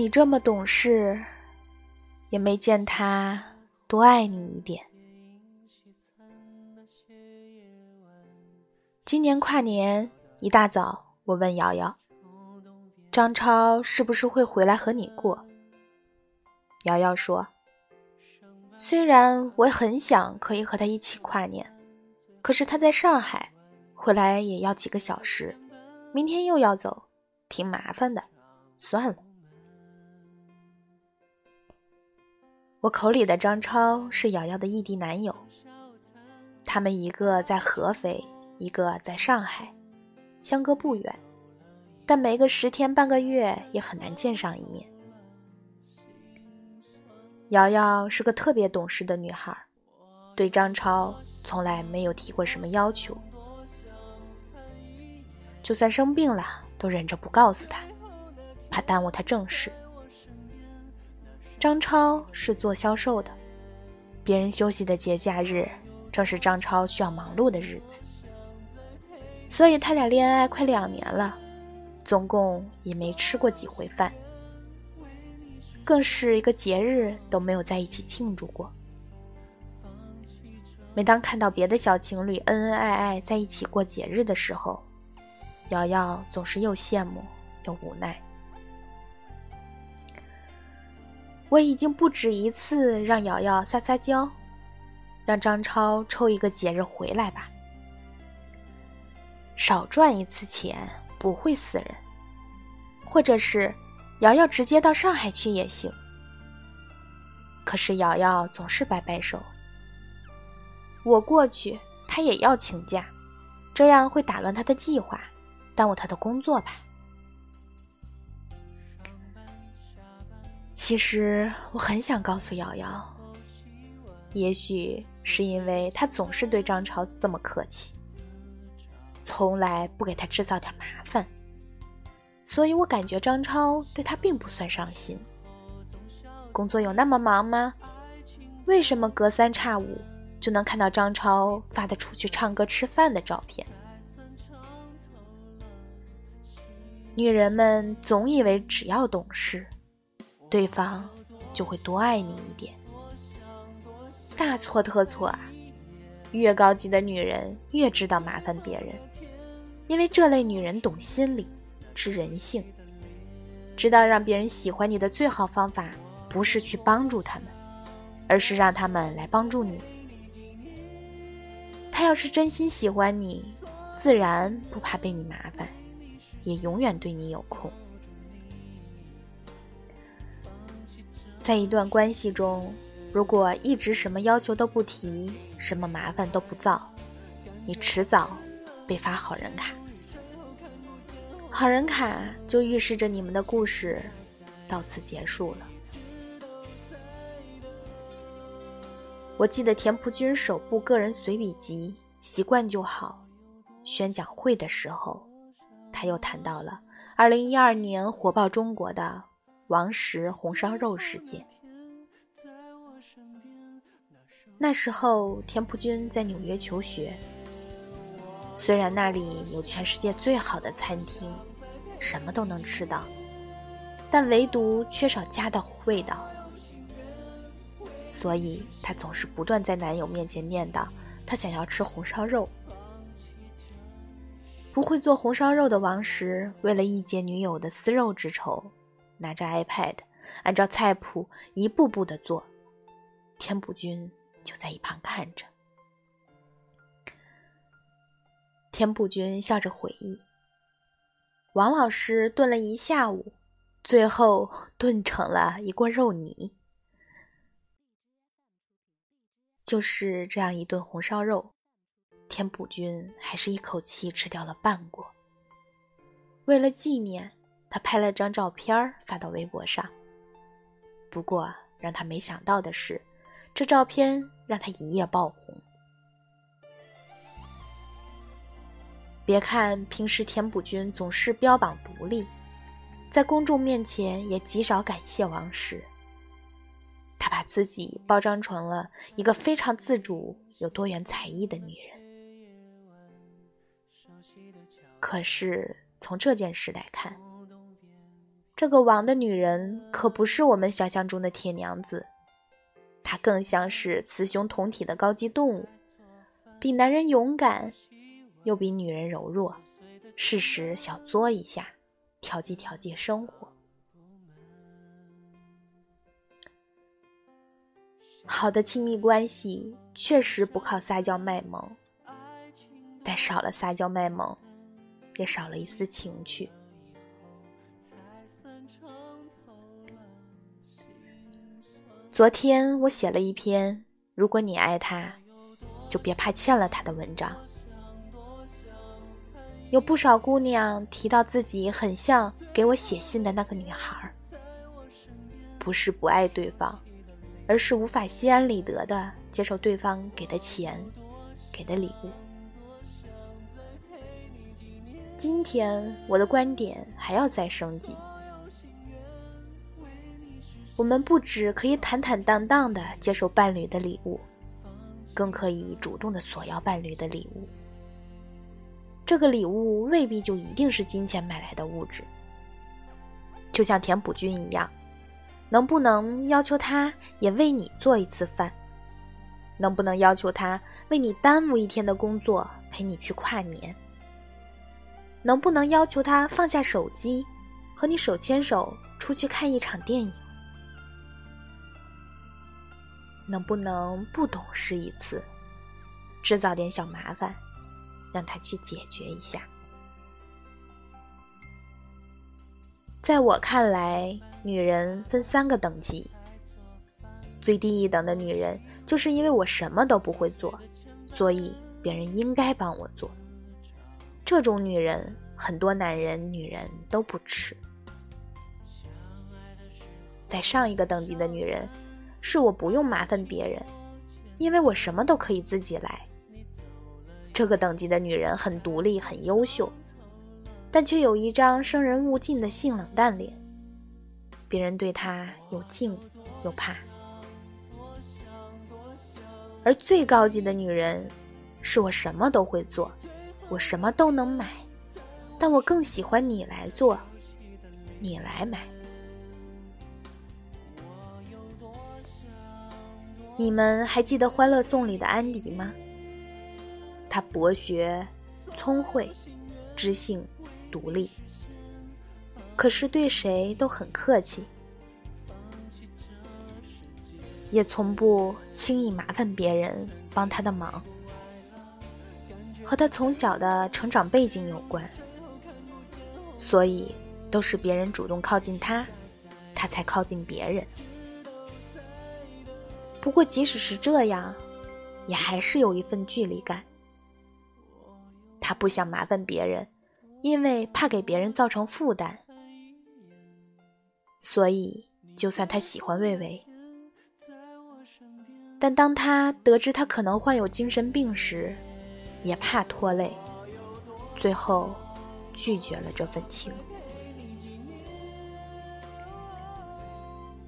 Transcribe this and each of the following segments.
你这么懂事，也没见他多爱你一点。今年跨年一大早，我问瑶瑶：“张超是不是会回来和你过？”瑶瑶说：“虽然我很想可以和他一起跨年，可是他在上海，回来也要几个小时，明天又要走，挺麻烦的，算了。”我口里的张超是瑶瑶的异地男友，他们一个在合肥。一个在上海，相隔不远，但没个十天半个月也很难见上一面。瑶瑶是个特别懂事的女孩，对张超从来没有提过什么要求，就算生病了都忍着不告诉他，怕耽误他正事。张超是做销售的，别人休息的节假日，正是张超需要忙碌的日子。所以他俩恋爱快两年了，总共也没吃过几回饭，更是一个节日都没有在一起庆祝过。每当看到别的小情侣恩恩爱爱在一起过节日的时候，瑶瑶总是又羡慕又无奈。我已经不止一次让瑶瑶撒撒娇，让张超抽一个节日回来吧。少赚一次钱不会死人，或者是瑶瑶直接到上海去也行。可是瑶瑶总是摆摆手，我过去她也要请假，这样会打乱她的计划，耽误她的工作吧。其实我很想告诉瑶瑶，也许是因为她总是对张超这么客气。从来不给他制造点麻烦，所以我感觉张超对他并不算上心。工作有那么忙吗？为什么隔三差五就能看到张超发的出去唱歌吃饭的照片？女人们总以为只要懂事，对方就会多爱你一点。大错特错啊！越高级的女人越知道麻烦别人。因为这类女人懂心理，知人性，知道让别人喜欢你的最好方法不是去帮助他们，而是让他们来帮助你。他要是真心喜欢你，自然不怕被你麻烦，也永远对你有空。在一段关系中，如果一直什么要求都不提，什么麻烦都不造，你迟早被发好人卡。好人卡就预示着你们的故事到此结束了。我记得田朴珺首部个人随笔集《习惯就好》宣讲会的时候，他又谈到了2012年火爆中国的王石红烧肉事件。那时候田朴珺在纽约求学。虽然那里有全世界最好的餐厅，什么都能吃到，但唯独缺少家的味道。所以她总是不断在男友面前念叨，她想要吃红烧肉。不会做红烧肉的王石，为了一解女友的撕肉之仇，拿着 iPad，按照菜谱一步步的做，田朴珺就在一旁看着。田朴珺笑着回忆：“王老师炖了一下午，最后炖成了一锅肉泥。就是这样一顿红烧肉，田朴珺还是一口气吃掉了半锅。为了纪念，他拍了张照片发到微博上。不过让他没想到的是，这照片让他一夜爆红。”别看平时田朴珺总是标榜独立，在公众面前也极少感谢王石。他把自己包装成了一个非常自主、有多元才艺的女人。可是从这件事来看，这个王的女人可不是我们想象中的铁娘子，她更像是雌雄同体的高级动物，比男人勇敢，又比女人柔弱，适时小作一下，调剂调剂生活。好的亲密关系确实不靠撒娇卖萌，但少了撒娇卖萌，也少了一丝情趣。昨天我写了一篇“如果你爱他，就别怕欠了他的”文章，有不少姑娘提到自己很像给我写信的那个女孩，不是不爱对方。而是无法心安理得的接受对方给的钱，给的礼物。今天我的观点还要再升级，我们不止可以坦坦荡荡的接受伴侣的礼物，更可以主动的索要伴侣的礼物。这个礼物未必就一定是金钱买来的物质，就像田朴珺一样。能不能要求他也为你做一次饭？能不能要求他为你耽误一天的工作陪你去跨年？能不能要求他放下手机，和你手牵手出去看一场电影？能不能不懂事一次，制造点小麻烦，让他去解决一下？在我看来，女人分三个等级。最低一等的女人，就是因为我什么都不会做，所以别人应该帮我做。这种女人，很多男人、女人都不吃。在上一个等级的女人，是我不用麻烦别人，因为我什么都可以自己来。这个等级的女人很独立，很优秀。但却有一张生人勿近的性冷淡脸，别人对他又敬又怕。而最高级的女人，是我什么都会做，我什么都能买，但我更喜欢你来做，你来买。你们还记得《欢乐颂》里的安迪吗？他博学、聪慧、知性。独立，可是对谁都很客气，也从不轻易麻烦别人帮他的忙。和他从小的成长背景有关，所以都是别人主动靠近他，他才靠近别人。不过即使是这样，也还是有一份距离感。他不想麻烦别人。因为怕给别人造成负担，所以就算他喜欢魏巍，但当他得知他可能患有精神病时，也怕拖累，最后拒绝了这份情。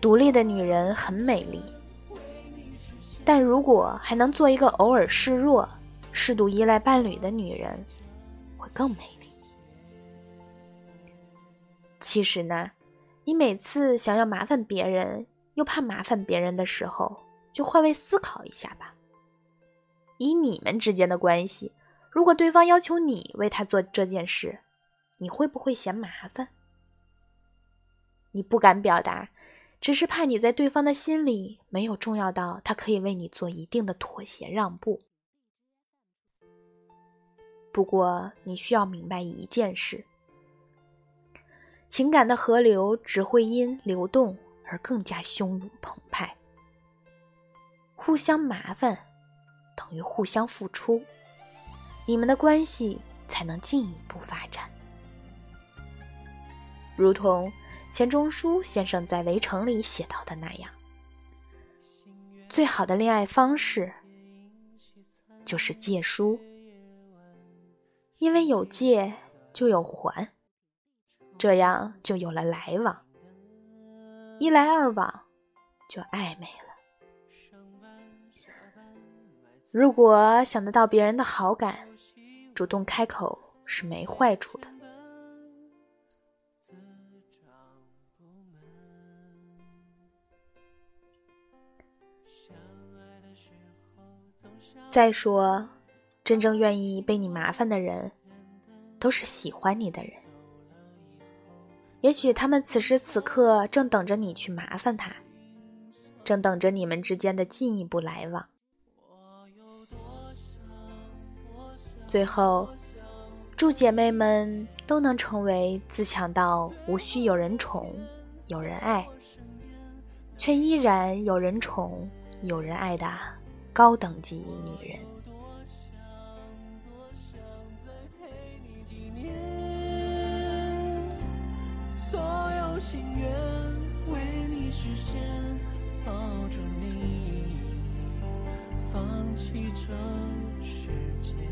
独立的女人很美丽，但如果还能做一个偶尔示弱、适度依赖伴侣的女人，会更美丽。其实呢，你每次想要麻烦别人，又怕麻烦别人的时候，就换位思考一下吧。以你们之间的关系，如果对方要求你为他做这件事，你会不会嫌麻烦？你不敢表达，只是怕你在对方的心里没有重要到他可以为你做一定的妥协让步。不过，你需要明白一件事。情感的河流只会因流动而更加汹涌澎湃。互相麻烦等于互相付出，你们的关系才能进一步发展。如同钱钟书先生在《围城》里写到的那样，最好的恋爱方式就是借书，因为有借就有还。这样就有了来往，一来二往就暧昧了。如果想得到别人的好感，主动开口是没坏处的。再说，真正愿意被你麻烦的人，都是喜欢你的人。也许他们此时此刻正等着你去麻烦他，正等着你们之间的进一步来往。最后，祝姐妹们都能成为自强到无需有人宠、有人爱，却依然有人宠、有人爱的高等级女人。所有心愿为你实现，抱着你，放弃这世界。